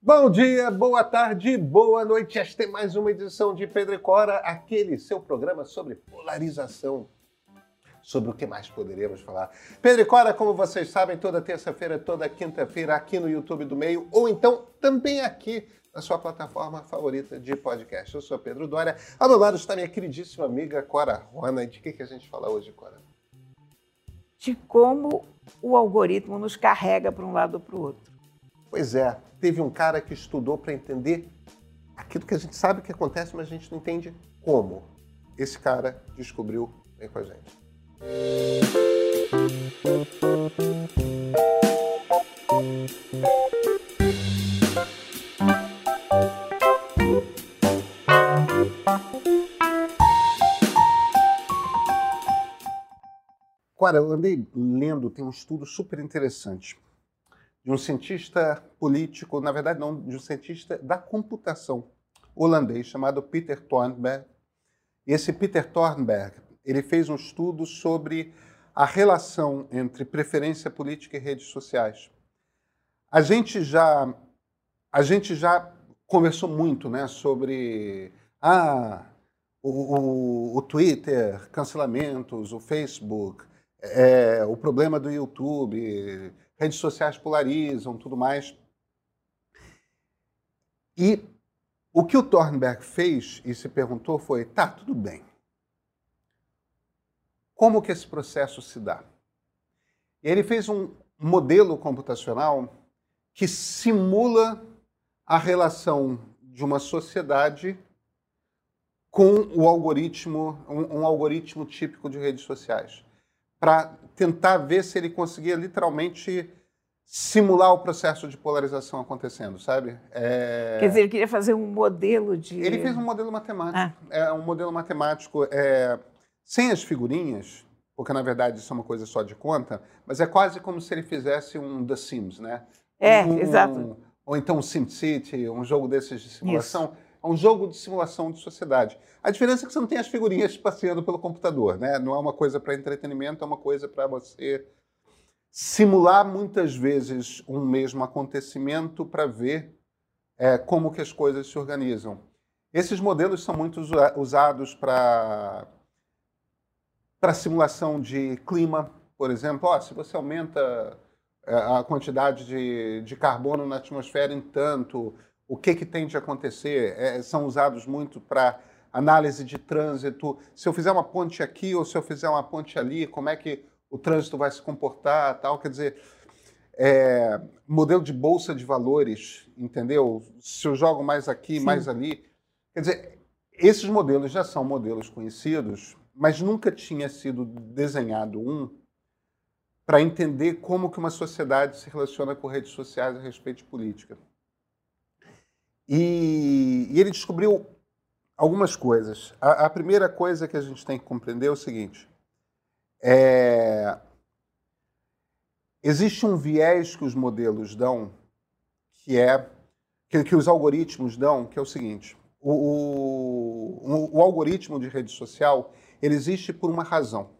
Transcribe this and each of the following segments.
Bom dia, boa tarde, boa noite. Esta é mais uma edição de Pedro e Cora, aquele seu programa sobre polarização. Sobre o que mais poderíamos falar. Pedro e Cora, como vocês sabem, toda terça-feira, toda quinta-feira, aqui no YouTube do Meio, ou então também aqui na sua plataforma favorita de podcast. Eu sou Pedro Dória. Ao meu lado está minha queridíssima amiga Cora Rona. De que, que a gente fala hoje, Cora? De como o algoritmo nos carrega para um lado ou para o outro. Pois é, teve um cara que estudou para entender aquilo que a gente sabe que acontece, mas a gente não entende como. Esse cara descobriu vem com a gente. Cara, eu andei lendo, tem um estudo super interessante de um cientista político, na verdade não, de um cientista da computação holandês chamado Peter Thornberg. Esse Peter Thornberg, ele fez um estudo sobre a relação entre preferência política e redes sociais. A gente já a gente já conversou muito, né, sobre ah, o, o, o Twitter, cancelamentos, o Facebook, é, o problema do YouTube, redes sociais polarizam, tudo mais. E o que o Thornberg fez e se perguntou foi: tá, tudo bem. Como que esse processo se dá? Ele fez um modelo computacional que simula a relação de uma sociedade com o algoritmo, um, um algoritmo típico de redes sociais para tentar ver se ele conseguia literalmente simular o processo de polarização acontecendo, sabe? É... Quer dizer, ele queria fazer um modelo de... Ele fez um modelo matemático. Ah. É um modelo matemático é, sem as figurinhas, porque na verdade isso é uma coisa só de conta, mas é quase como se ele fizesse um The Sims, né? É, um, exato. Ou então um SimCity, um jogo desses de simulação. Isso é um jogo de simulação de sociedade. A diferença é que você não tem as figurinhas passeando pelo computador, né? Não é uma coisa para entretenimento, é uma coisa para você simular muitas vezes um mesmo acontecimento para ver é, como que as coisas se organizam. Esses modelos são muito usados para para simulação de clima, por exemplo. Oh, se você aumenta é, a quantidade de, de carbono na atmosfera em tanto, o que, que tem de acontecer. É, são usados muito para análise de trânsito. Se eu fizer uma ponte aqui ou se eu fizer uma ponte ali, como é que o trânsito vai se comportar, tal. Quer dizer, é, modelo de bolsa de valores, entendeu? Se eu jogo mais aqui, Sim. mais ali. Quer dizer, esses modelos já são modelos conhecidos, mas nunca tinha sido desenhado um para entender como que uma sociedade se relaciona com redes sociais a respeito de política. E, e ele descobriu algumas coisas. A, a, primeira coisa que a gente tem que compreender é o seguinte: é, existe um viés que os modelos dão, que é que, que os algoritmos dão, que é o seguinte: o, o, o algoritmo de rede social ele existe por uma razão.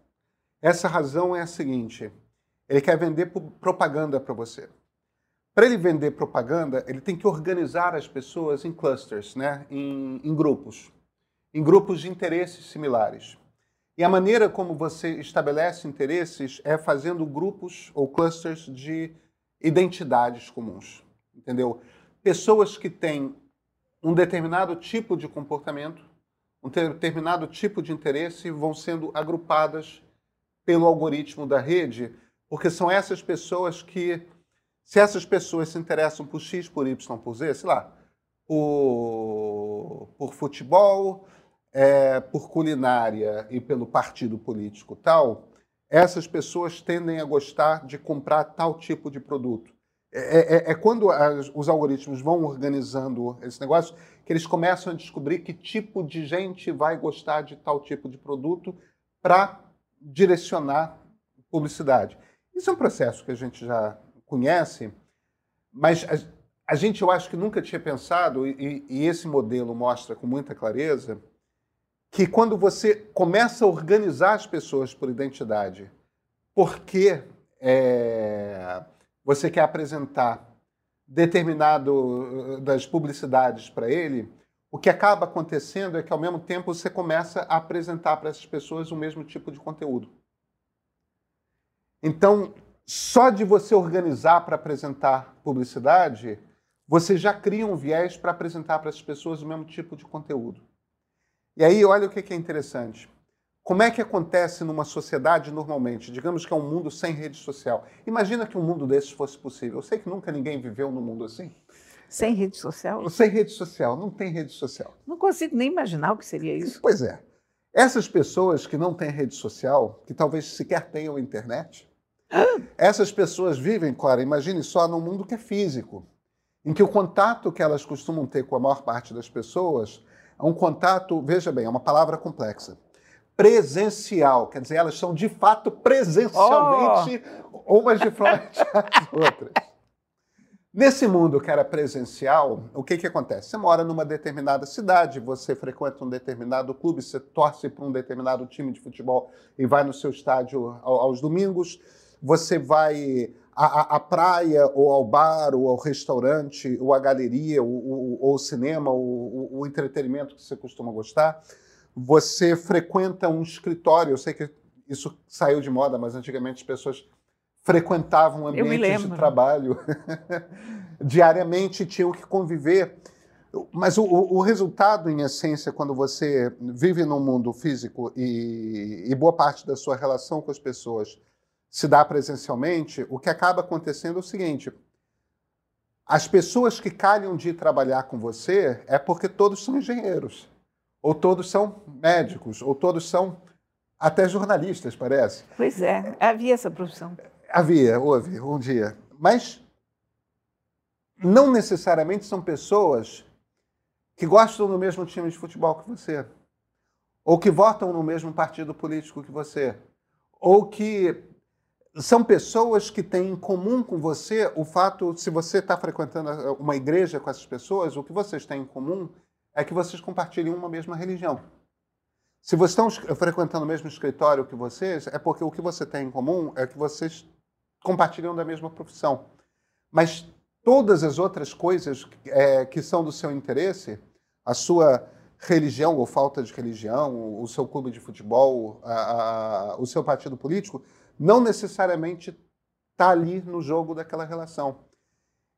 Essa razão é a seguinte: ele quer vender propaganda para você. Para ele vender propaganda, ele tem que organizar as pessoas em clusters, né? em, em grupos, em grupos de interesses similares. E a maneira como você estabelece interesses é fazendo grupos ou clusters de identidades comuns, entendeu? Pessoas que têm um determinado tipo de comportamento, um determinado tipo de interesse vão sendo agrupadas pelo algoritmo da rede, porque são essas pessoas que se essas pessoas se interessam por X, por Y, por Z, sei lá, por, por futebol, é, por culinária e pelo partido político tal, essas pessoas tendem a gostar de comprar tal tipo de produto. É, é, é quando as, os algoritmos vão organizando esse negócio que eles começam a descobrir que tipo de gente vai gostar de tal tipo de produto para direcionar publicidade. Isso é um processo que a gente já conhece, mas a, a, gente, eu acho que nunca tinha pensado, e, e esse modelo mostra com muita clareza, que quando você começa a organizar as pessoas por identidade, porque é, você quer apresentar determinado das publicidades para ele, o que acaba acontecendo é que ao mesmo tempo você começa a apresentar para essas pessoas o mesmo tipo de conteúdo. Então, só de você organizar para apresentar publicidade, você já cria um viés para apresentar para as pessoas o mesmo tipo de conteúdo. E aí, olha o que é interessante. Como é que acontece numa sociedade normalmente? Digamos que é um mundo sem rede social. Imagina que um mundo desses fosse possível. Eu sei que nunca ninguém viveu num mundo assim. Sem rede social? Sem rede social, não tem rede social. Não consigo nem imaginar o que seria isso. Pois é. Essas pessoas que não têm rede social, que talvez sequer tenham internet, essas pessoas vivem, Clara, imagine só, num mundo que é físico, em que o contato que elas costumam ter com a maior parte das pessoas é um contato, veja bem, é uma palavra complexa presencial, quer dizer, elas são de fato presencialmente oh. umas de frente às outras. Nesse mundo que era presencial, o que, que acontece? Você mora numa determinada cidade, você frequenta um determinado clube, você torce para um determinado time de futebol e vai no seu estádio aos domingos, você vai à, à praia, ou ao bar, ou ao restaurante, ou à galeria, ou, ou, ou ao cinema, ou o entretenimento que você costuma gostar você frequenta um escritório. Eu sei que isso saiu de moda, mas antigamente as pessoas frequentavam ambientes de trabalho diariamente tinham que conviver. Mas o, o, resultado, em essência, quando você vive num mundo físico e, e boa parte da sua relação com as pessoas se dá presencialmente, o que acaba acontecendo é o seguinte: as pessoas que calham de trabalhar com você é porque todos são engenheiros ou todos são médicos, ou todos são até jornalistas, parece. Pois é, havia essa profissão. Havia, houve, um dia. Mas não necessariamente são pessoas que gostam do mesmo time de futebol que você, ou que votam no mesmo partido político que você, ou que são pessoas que têm em comum com você o fato, se você está frequentando uma igreja com essas pessoas, o que vocês têm em comum é que vocês compartilham uma mesma religião. Se vocês estão frequentando o mesmo escritório que vocês, é porque o que você tem em comum é que vocês compartilham da mesma profissão. Mas todas as outras coisas é, que são do seu interesse, a sua religião ou falta de religião, o seu clube de futebol, a, a, o seu partido político, não necessariamente está ali no jogo daquela relação.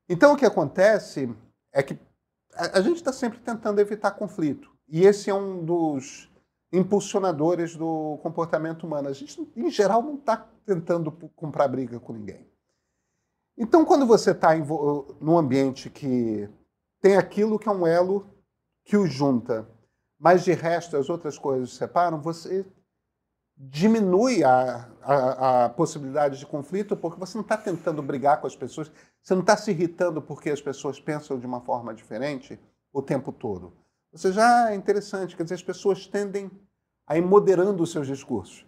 Então o que acontece é que a, gente está sempre tentando evitar conflito. E esse é um dos impulsionadores do comportamento humano. A gente, em geral, não está tentando comprar briga com ninguém. Então, quando você está num ambiente que tem aquilo que é um elo que o junta, mas de resto as outras coisas separam, você diminui a, a, a, possibilidade de conflito porque você não está tentando brigar com as pessoas, você não está se irritando porque as pessoas pensam de uma forma diferente o tempo todo. Você já é interessante, quer dizer, as pessoas tendem a ir moderando os seus discursos.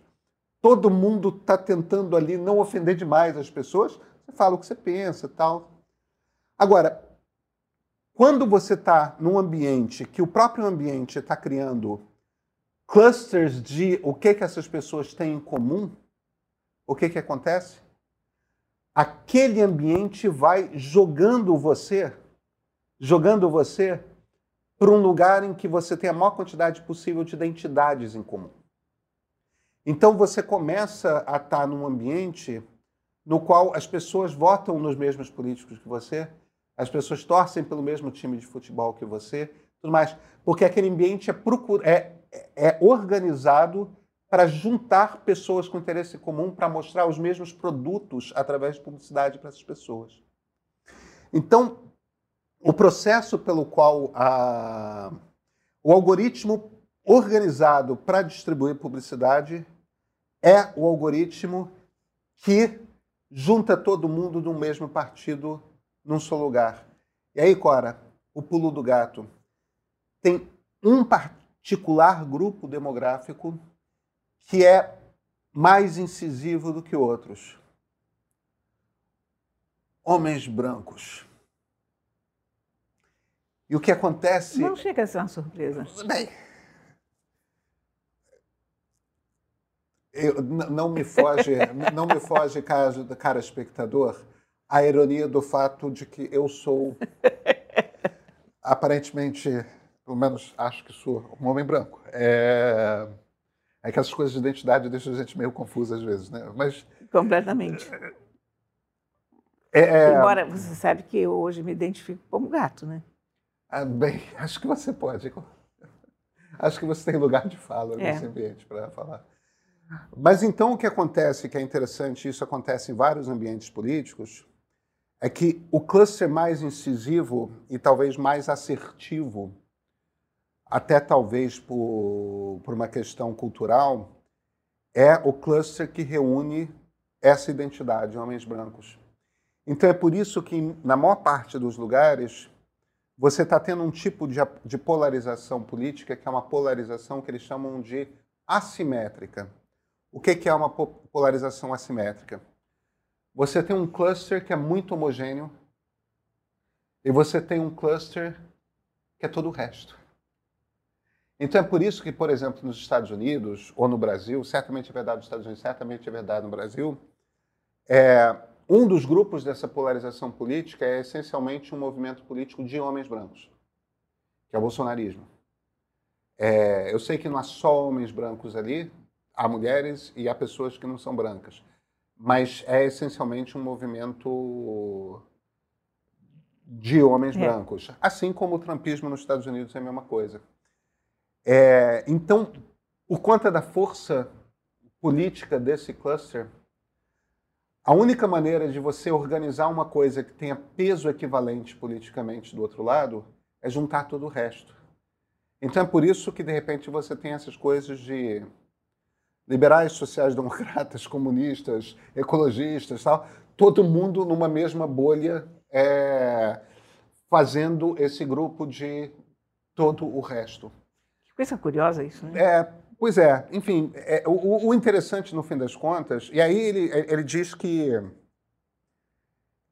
Todo mundo está tentando ali não ofender demais as pessoas, você fala o que você pensa tal. Agora, quando você está num ambiente que o próprio ambiente está criando clusters de o que, que essas pessoas têm em comum, o que, que acontece? Aquele ambiente vai jogando você, jogando você para um lugar em que você tem a maior quantidade possível de identidades em comum. Então você começa a estar num ambiente no qual as pessoas votam nos mesmos políticos que você, as pessoas torcem pelo mesmo time de futebol que você, tudo mais, porque aquele ambiente é, procura, é é organizado para juntar pessoas com interesse comum para mostrar os mesmos produtos através de publicidade para essas pessoas. Então, o processo pelo qual a, o algoritmo organizado para distribuir publicidade é o algoritmo que junta todo mundo no mesmo partido num só lugar. E aí, Cora, o pulo do gato. Tem um partido particular grupo demográfico que é mais incisivo do que outros. Homens brancos. E o que acontece. Não chega a ser uma surpresa. Bem. Eu, não me foge, não me foge, cara, cara espectador, a ironia do fato de que eu sou aparentemente, pelo menos acho que sou um homem branco. É, é que essas coisas de identidade deixam a gente meio confusa às vezes, né? Mas completamente. É, é... Embora você sabe que eu hoje me identifico como gato, né? Ah, bem, acho que você pode. Acho que você tem lugar de fala É. nesse ambiente para falar. Mas então o que acontece, que é interessante, isso acontece em vários ambientes políticos, é que o cluster mais incisivo e talvez mais assertivo, até talvez por, por uma questão cultural, é o cluster que reúne essa identidade, homens brancos. Então é por isso que, na maior parte dos lugares, você está tendo um tipo de, de polarização política que é uma polarização que eles chamam de assimétrica. O que, que é uma po- polarização assimétrica? Você tem um cluster que é muito homogêneo e você tem um cluster que é todo o resto. Então é por isso que, por exemplo, nos Estados Unidos ou no Brasil, certamente é verdade nos Estados Unidos, certamente é verdade no Brasil, é, um dos grupos dessa polarização política é essencialmente um movimento político de homens brancos, que é o bolsonarismo. É, eu sei que não há só homens brancos ali, há mulheres e há pessoas que não são brancas, mas é essencialmente um movimento de homens É. brancos, assim como o trumpismo nos Estados Unidos é a mesma coisa. É, então, por conta da força política desse cluster, a única maneira de você organizar uma coisa que tenha peso equivalente politicamente do outro lado é juntar todo o resto. Então é por isso que, de repente, você tem essas coisas de liberais, sociais-democratas, comunistas, ecologistas, tal, todo mundo numa mesma bolha é, fazendo esse grupo de todo o resto. Coisa curiosa isso, né? É, pois é, enfim, é, o, o interessante no fim das contas, e aí ele, ele diz que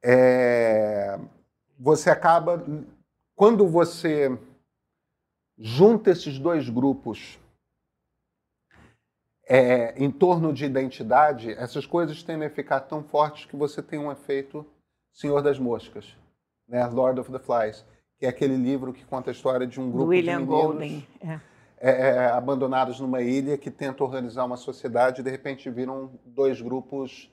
é, você acaba, quando você junta esses dois grupos é, em torno de identidade, essas coisas tendem a ficar tão fortes que você tem um efeito Senhor das Moscas, né? Lord of the Flies, que é aquele livro que conta a história de um grupo William de meninos Golden. É. é, é, abandonados numa ilha que tenta organizar uma sociedade e de repente viram dois grupos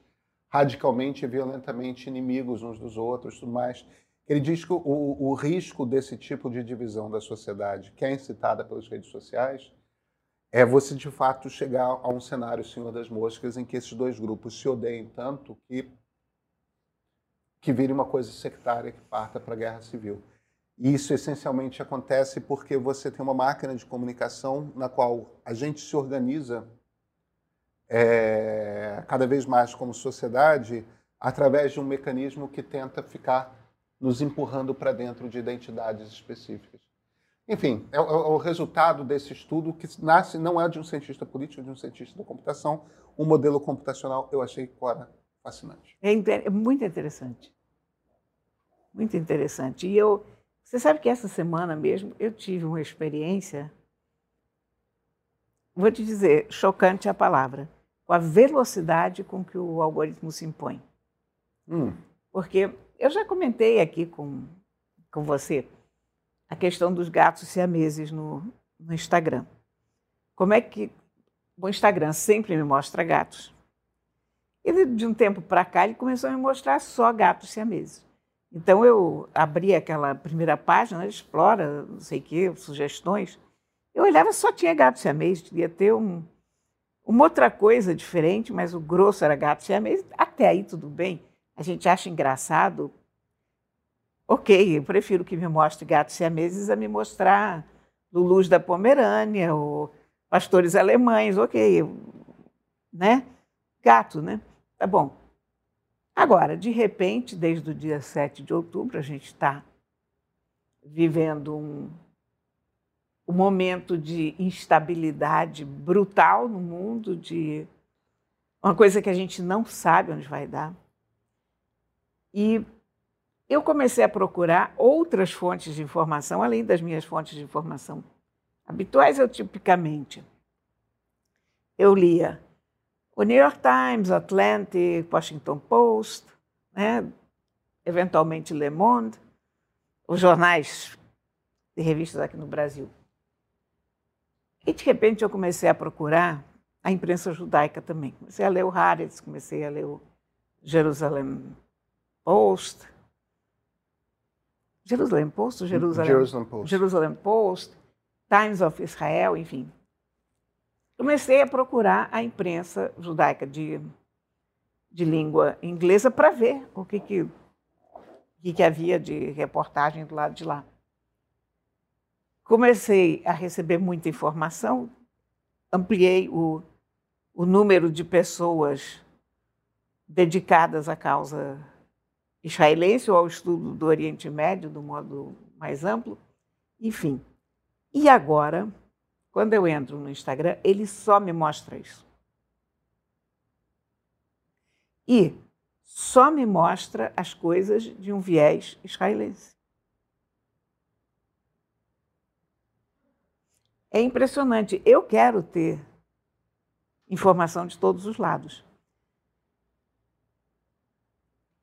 radicalmente e violentamente inimigos uns dos outros tudo mais. Ele diz que o, o risco desse tipo de divisão da sociedade, que é incitada pelas redes sociais, é você de fato chegar a um cenário Senhor das Moscas em que esses dois grupos se odeiem tanto que que vire uma coisa sectária que parta para a guerra civil. E isso essencialmente acontece porque você tem uma máquina de comunicação na qual a gente se organiza é, cada vez mais como sociedade através de um mecanismo que tenta ficar nos empurrando para dentro de identidades específicas. Enfim, é, o- é o resultado desse estudo que nasce não é de um cientista político, é de um cientista da computação. Um modelo computacional eu achei fora fascinante. É, é muito interessante. Muito interessante. E eu, você sabe que essa semana mesmo eu tive uma experiência, vou te dizer, chocante a palavra, com a velocidade com que o algoritmo se impõe. Hum, Porque eu já comentei aqui com, com você a questão dos gatos siameses no, no Instagram. Como é que o Instagram sempre me mostra gatos? Ele, de um tempo para cá, ele começou a me mostrar só gatos siameses. Então, eu abri aquela primeira página, explora, não sei o quê, sugestões. Eu olhava, só tinha gato siamês, devia ter um, uma outra coisa diferente, mas o grosso era gato siamês. Até aí, tudo bem. A gente acha engraçado. Ok, eu prefiro que me mostre gatos siameses a me mostrar Lulus da Pomerânia ou pastores alemães. Ok, né? Gato, né? Tá bom. Agora, de repente, desde o dia 7 de outubro, a gente está vivendo um, um momento de instabilidade brutal no mundo, de uma coisa que a gente não sabe onde vai dar. E eu comecei a procurar outras fontes de informação, além das minhas fontes de informação habituais, eu tipicamente. Eu lia o New York Times, Atlantic, Washington Post, né? eventualmente Le Monde, os jornais e revistas aqui no Brasil. E de repente eu comecei a procurar a imprensa judaica também. Comecei a ler o Haaretz, comecei a ler o Jerusalem Post. Jerusalem Post? Jerusalem, Jerusalem Post. Jerusalem Post, Times of Israel, enfim. Comecei a procurar a imprensa judaica de, de língua inglesa para ver o que, que, que, que havia de reportagem do lado de lá. Comecei a receber muita informação, ampliei o, o número de pessoas dedicadas à causa israelense ou ao estudo do Oriente Médio, do modo mais amplo, enfim. E agora, quando eu entro no Instagram, ele só me mostra isso. E só me mostra as coisas de um viés israelense. É impressionante. Eu quero ter informação de todos os lados.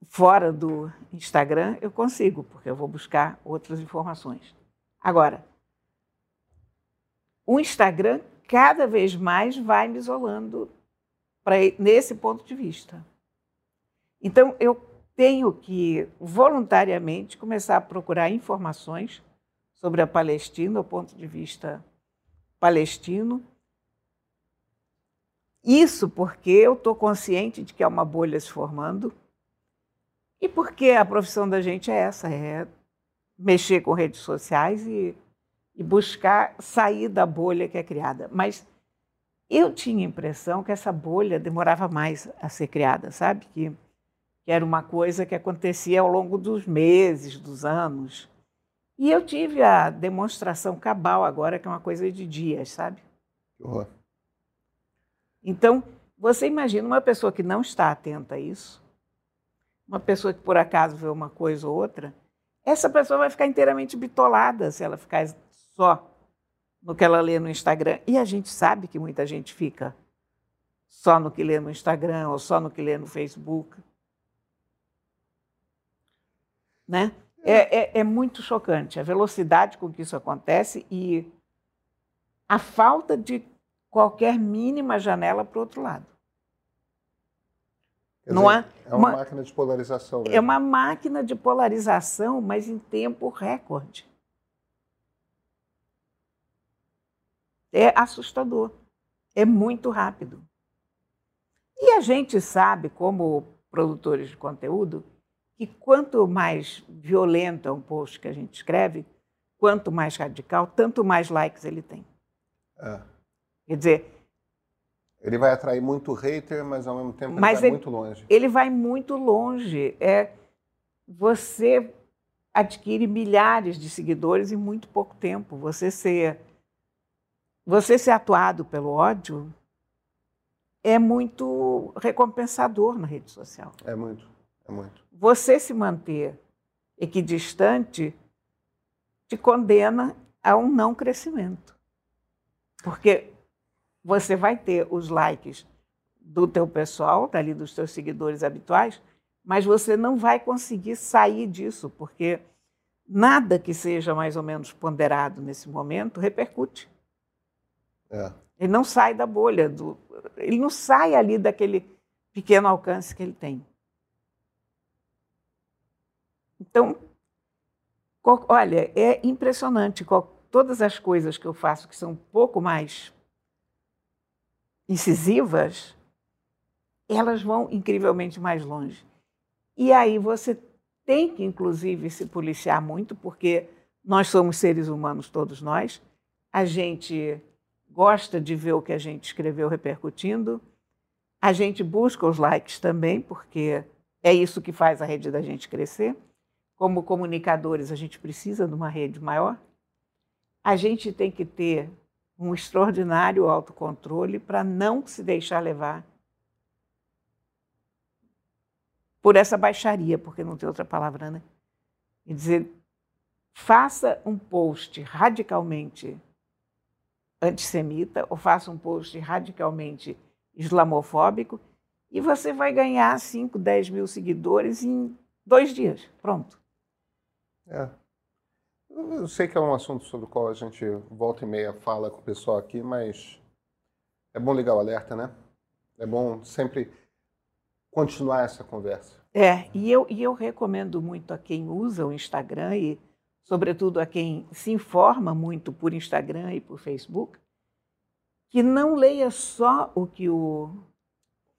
Fora do Instagram, eu consigo, porque eu vou buscar outras informações. Agora, o Instagram cada vez mais vai me isolando nesse ponto de vista. Então, eu tenho que voluntariamente começar a procurar informações sobre a Palestina, do ponto de vista palestino. Isso porque eu estou consciente de que há uma bolha se formando e porque a profissão da gente é essa, é mexer com redes sociais e, e buscar sair da bolha que é criada. Mas eu tinha a impressão que essa bolha demorava mais a ser criada, sabe? Que, que era uma coisa que acontecia ao longo dos meses, dos anos. E eu tive a demonstração cabal agora, que é uma coisa de dias, sabe? Uhum. Então, você imagina uma pessoa que não está atenta a isso, uma pessoa que por acaso vê uma coisa ou outra, essa pessoa vai ficar inteiramente bitolada se ela ficar só no que ela lê no Instagram. E a gente sabe que muita gente fica só no que lê no Instagram ou só no que lê no Facebook. Né? É, é, é, muito chocante a velocidade com que isso acontece e a falta de qualquer mínima janela para o outro lado. Quer Não dizer, há é uma, uma, máquina de polarização. Mesmo. É uma máquina de polarização, mas em tempo recorde. É assustador. É muito rápido. E a gente sabe, como produtores de conteúdo, que quanto mais violento é um post que a gente escreve, quanto mais radical, tanto mais likes ele tem. É. Quer dizer. Ele vai atrair muito hater, mas ao mesmo tempo ele vai ele, muito longe. Ele vai muito longe. É, você adquire milhares de seguidores em muito pouco tempo. Você ser, você ser atuado pelo ódio é muito recompensador na rede social. É muito, é muito você se manter equidistante te condena a um não crescimento. Porque você vai ter os likes do teu pessoal, dali dos teus seguidores habituais, mas você não vai conseguir sair disso, porque nada que seja mais ou menos ponderado nesse momento repercute. É. Ele não sai da bolha, do, ele não sai ali daquele pequeno alcance que ele tem. Então, olha, é impressionante. Todas as coisas que eu faço que são um pouco mais incisivas, elas vão incrivelmente mais longe. E aí você tem que, inclusive, se policiar muito, porque nós somos seres humanos, todos nós. A gente gosta de ver o que a gente escreveu repercutindo. A gente busca os likes também, porque é isso que faz a rede da gente crescer como comunicadores, a gente precisa de uma rede maior, a gente tem que ter um extraordinário autocontrole para não se deixar levar por essa baixaria, porque não tem outra palavra, né? E dizer, faça um post radicalmente antissemita ou faça um post radicalmente islamofóbico e você vai ganhar 5, 10 mil seguidores em Dois dias, pronto. É. Eu sei que é um assunto sobre o qual a gente volta e meia fala com o pessoal aqui, mas é bom ligar o alerta, né? É bom sempre continuar essa conversa. É, e eu, e eu recomendo muito a quem usa o Instagram e, sobretudo, a quem se informa muito por Instagram e por Facebook, que não leia só o que o.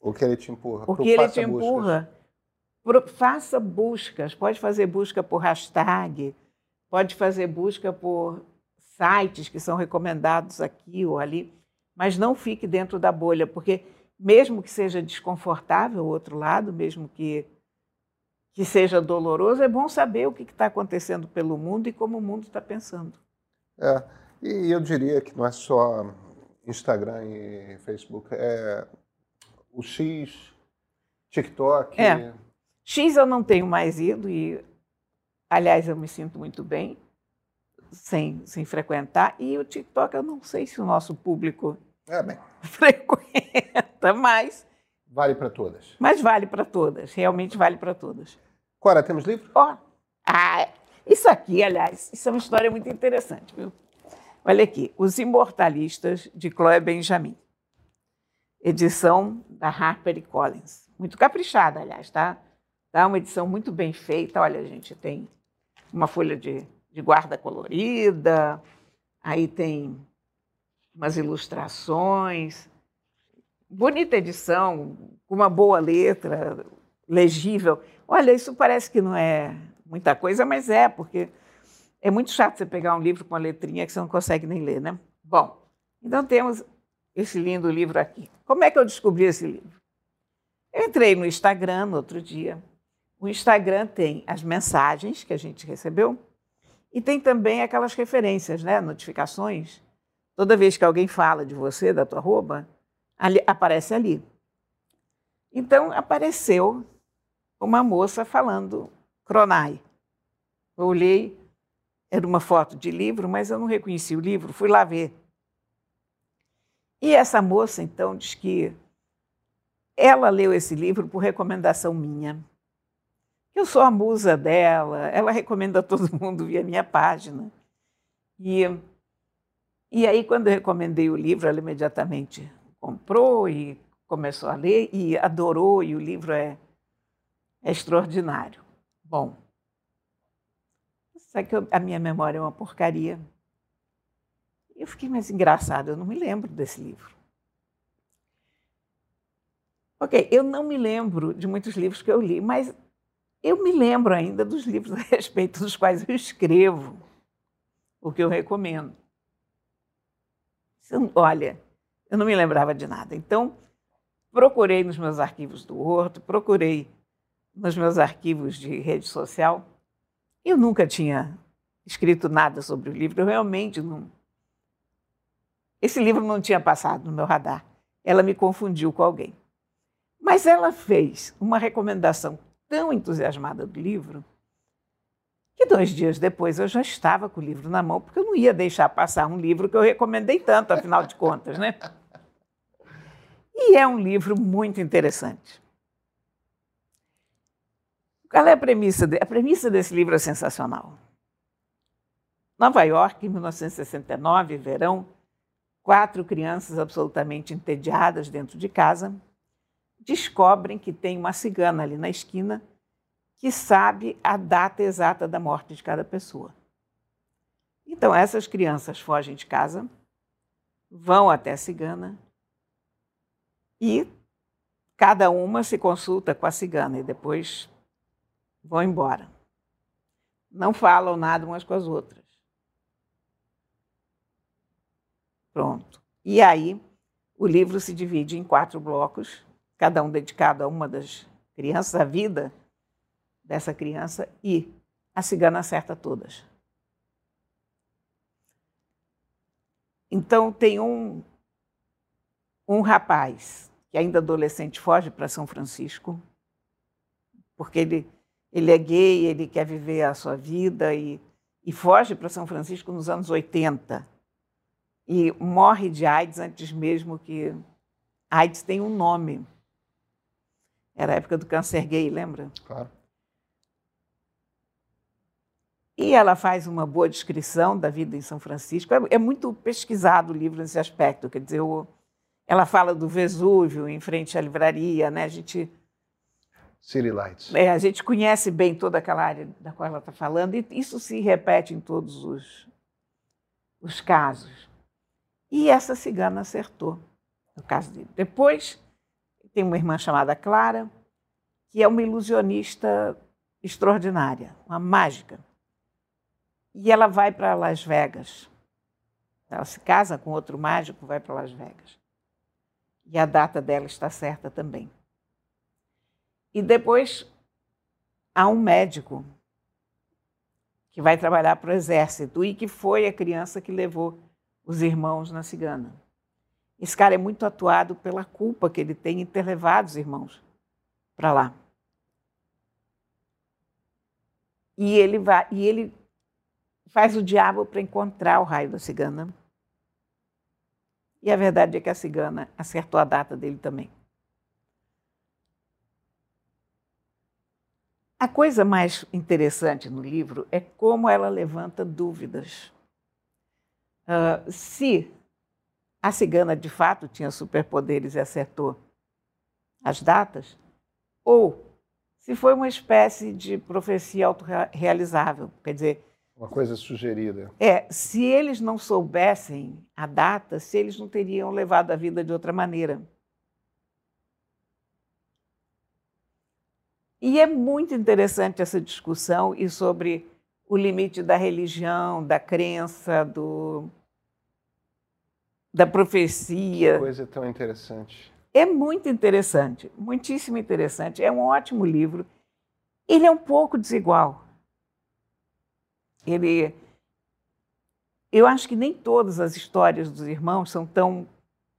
O que ele te empurra. O que ele te empurra. Faça buscas. Pode fazer busca por hashtag, pode fazer busca por sites que são recomendados aqui ou ali, mas não fique dentro da bolha, porque mesmo que seja desconfortável o outro lado, mesmo que, que seja doloroso, é bom saber o que está acontecendo pelo mundo e como o mundo está pensando. É, e eu diria que não é só Instagram e Facebook, é o X, TikTok. É. X eu não tenho mais ido e, aliás, eu me sinto muito bem sem, sem frequentar. E o TikTok, eu não sei se o nosso público é, bem. frequenta, mas. Vale para todas. Mas vale para todas, realmente vale para todas. Cora, temos livro? Ó, oh, ah, isso aqui, aliás, isso é uma história muito interessante, viu? Olha aqui, Os Imortalistas, de Chloe Benjamin. Edição da Harper Collins. Muito caprichada, aliás, tá? Tá uma edição muito bem feita. Olha, gente, tem uma folha de, de guarda colorida, aí tem umas ilustrações. Bonita edição, com uma boa letra, legível. Olha, isso parece que não é muita coisa, mas é, porque é muito chato você pegar um livro com uma letrinha que você não consegue nem ler, né? Bom, então temos esse lindo livro aqui. Como é que eu descobri esse livro? Eu entrei no Instagram no outro dia. O Instagram tem as mensagens que a gente recebeu e tem também aquelas referências, né? Notificações. Toda vez que alguém fala de você, da tua roupa, aparece ali. Então apareceu uma moça falando Cronai. Eu olhei, era uma foto de livro, mas eu não reconheci o livro, fui lá ver. E essa moça, então, diz que ela leu esse livro por recomendação minha. Eu sou a musa dela, ela recomenda a todo mundo via minha página. E, e aí, quando eu recomendei o livro, ela imediatamente comprou e começou a ler e adorou, e o livro é, é extraordinário. Bom, só que eu, a minha memória é uma porcaria. Eu fiquei mais engraçada, eu não me lembro desse livro. Ok, eu não me lembro de muitos livros que eu li, mas eu me lembro ainda dos livros a respeito dos quais eu escrevo, o que eu recomendo. Olha, eu não me lembrava de nada. Então, procurei nos meus arquivos do Horto, procurei nos meus arquivos de rede social eu nunca tinha escrito nada sobre o livro, eu realmente não. Esse livro não tinha passado no meu radar. Ela me confundiu com alguém. Mas ela fez uma recomendação tão entusiasmada do livro que dois dias depois eu já estava com o livro na mão, porque eu não ia deixar passar um livro que eu recomendei tanto, afinal de contas, né? E é um livro muito interessante. Qual é a premissa? De... A premissa desse livro é sensacional. Nova York, em 1969, verão, quatro crianças absolutamente entediadas dentro de casa descobrem que tem uma cigana ali na esquina que sabe a data exata da morte de cada pessoa. Então, essas crianças fogem de casa, vão até a cigana e cada uma se consulta com a cigana e depois vão embora. Não falam nada umas com as outras. Pronto. E aí, o livro se divide em quatro blocos, cada um dedicado a uma das crianças, a vida dessa criança, e a cigana acerta todas. Então, tem um, um rapaz que, ainda adolescente, foge para São Francisco, porque ele ele é gay, ele quer viver a sua vida e, e foge para São Francisco nos anos 80. E morre de AIDS antes mesmo que. AIDS tem um nome. Era a época do câncer gay, lembra? Claro. E ela faz uma boa descrição da vida em São Francisco. É, é muito pesquisado o livro nesse aspecto. Quer dizer, o, ela fala do Vesúvio em frente à livraria, né? A gente City Lights. É, a gente conhece bem toda aquela área da qual ela está falando e isso se repete em todos os, os casos. E essa cigana acertou no caso dele. Depois tem uma irmã chamada Clara, que é uma ilusionista extraordinária, uma mágica. E ela vai para Las Vegas. Ela se casa com outro mágico, vai para Las Vegas. E a data dela está certa também. E depois há um médico que vai trabalhar para o exército e que foi a criança que levou os irmãos na cigana. Esse cara é muito atuado pela culpa que ele tem em ter levado os irmãos para lá. E ele vai, e ele faz o diabo para encontrar o raio da cigana. E a verdade é que a cigana acertou a data dele também. A coisa mais interessante no livro é como ela levanta dúvidas. Uh, se a cigana de fato tinha superpoderes e acertou as datas, ou se foi uma espécie de profecia autorrealizável, quer dizer, uma coisa sugerida. É, se eles não soubessem a data, se eles não teriam levado a vida de outra maneira. E é muito interessante essa discussão e sobre o limite da religião, da crença, do, da profecia. Que coisa tão interessante. É muito interessante, muitíssimo interessante. É um ótimo livro. Ele é um pouco desigual ele eu acho que nem todas as histórias dos irmãos são tão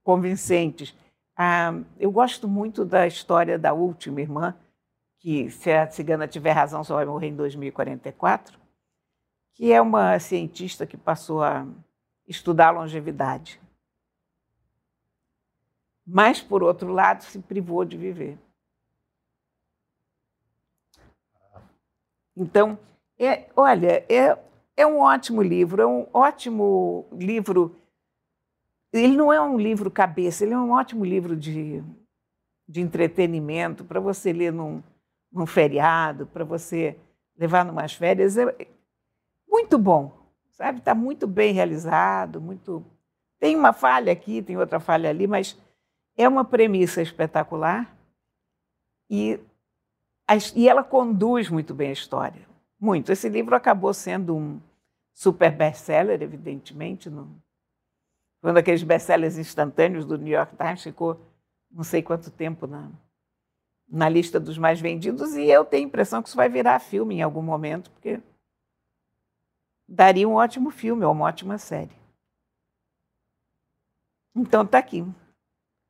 convincentes. Ah, eu gosto muito da história da última irmã, que, se a cigana tiver razão, só vai morrer em 2044, que é uma cientista que passou a estudar a longevidade. Mas, por outro lado, se privou de viver. Então, é, olha, é, é um ótimo livro, é um ótimo livro. Ele não é um livro cabeça, ele é um ótimo livro de, de entretenimento para você ler num, num feriado, para você levar numas férias. É muito bom, sabe? Está muito bem realizado, muito. Tem uma falha aqui, tem outra falha ali, mas é uma premissa espetacular e, e ela conduz muito bem a história. Muito. Esse livro acabou sendo um super best-seller, evidentemente. Não... Foi um daqueles best-sellers instantâneos do New York Times, ficou não sei quanto tempo na, na lista dos mais vendidos, e eu tenho a impressão que isso vai virar filme em algum momento, porque daria um ótimo filme ou uma ótima série. Então está aqui.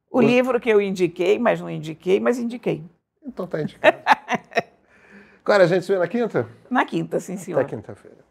O livro que eu indiquei, mas não indiquei, mas indiquei. Então está indicado. Agora a gente se vê na quinta? Na quinta, sim, senhor. Até quinta-feira.